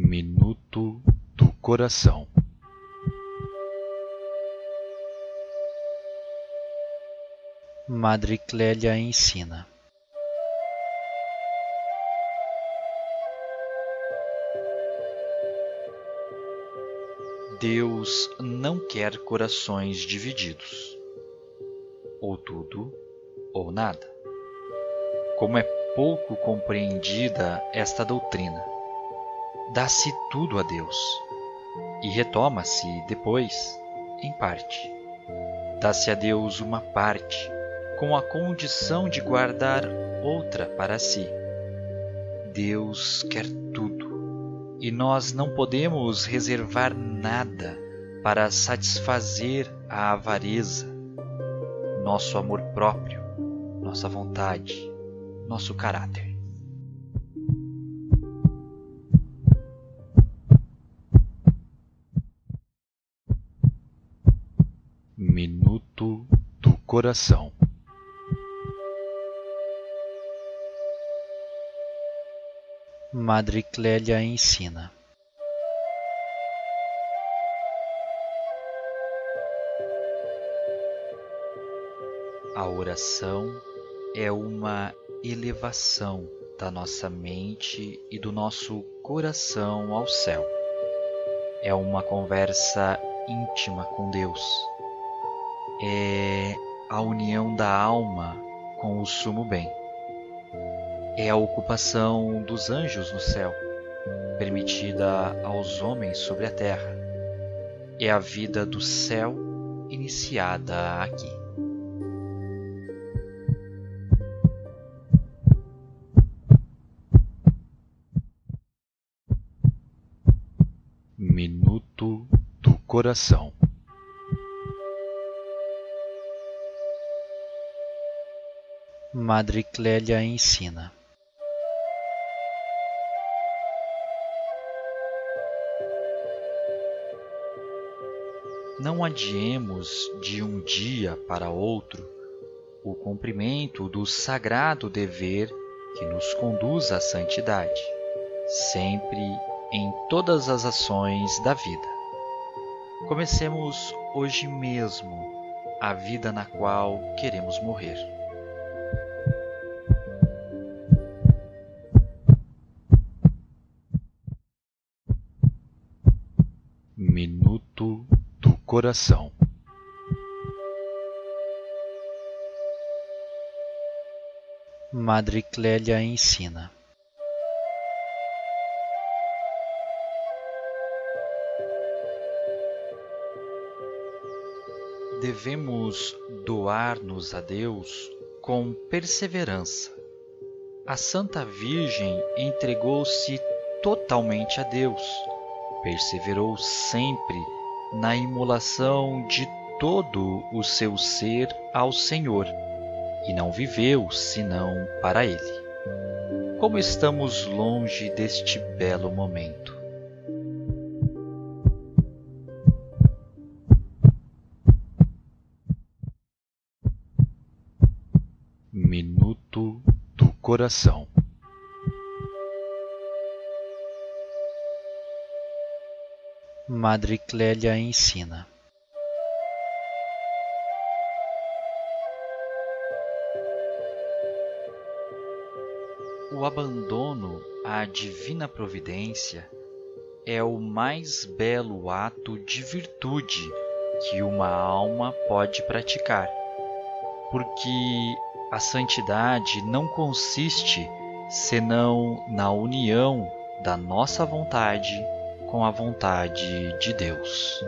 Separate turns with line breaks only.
Minuto do Coração.
Madre Clélia ensina. Deus não quer corações divididos, ou tudo ou nada. Como é pouco compreendida esta doutrina, dá-se tudo a Deus e retoma-se depois, em parte. Dá-se a Deus uma parte, com a condição de guardar outra para si. Deus quer tudo e nós não podemos reservar nada para satisfazer a avareza, nosso amor próprio, nossa vontade, nosso caráter.
Minuto do Coração
Madre Clélia ensina A oração é uma elevação da nossa mente e do nosso coração ao céu. É uma conversa íntima com Deus. É a união da alma com o sumo bem é a ocupação dos anjos no céu, permitida aos homens sobre a terra. É a vida do céu iniciada aqui.
Minuto do Coração
Madre Clélia ensina Não adiemos de um dia para outro o cumprimento do sagrado dever que nos conduz à santidade, sempre em todas as ações da vida. Comecemos hoje mesmo a vida na qual queremos morrer.
Minuto coração.
Madre Clélia ensina. Devemos doar-nos a Deus com perseverança. A Santa Virgem entregou-se totalmente a Deus, perseverou sempre na imolação de todo o seu ser ao Senhor, e não viveu senão para Ele. Como estamos longe deste belo momento.
Minuto do Coração
Madre Clélia ensina. O abandono à divina providência é o mais belo ato de virtude que uma alma pode praticar, porque a santidade não consiste senão na união da nossa vontade com a vontade de Deus.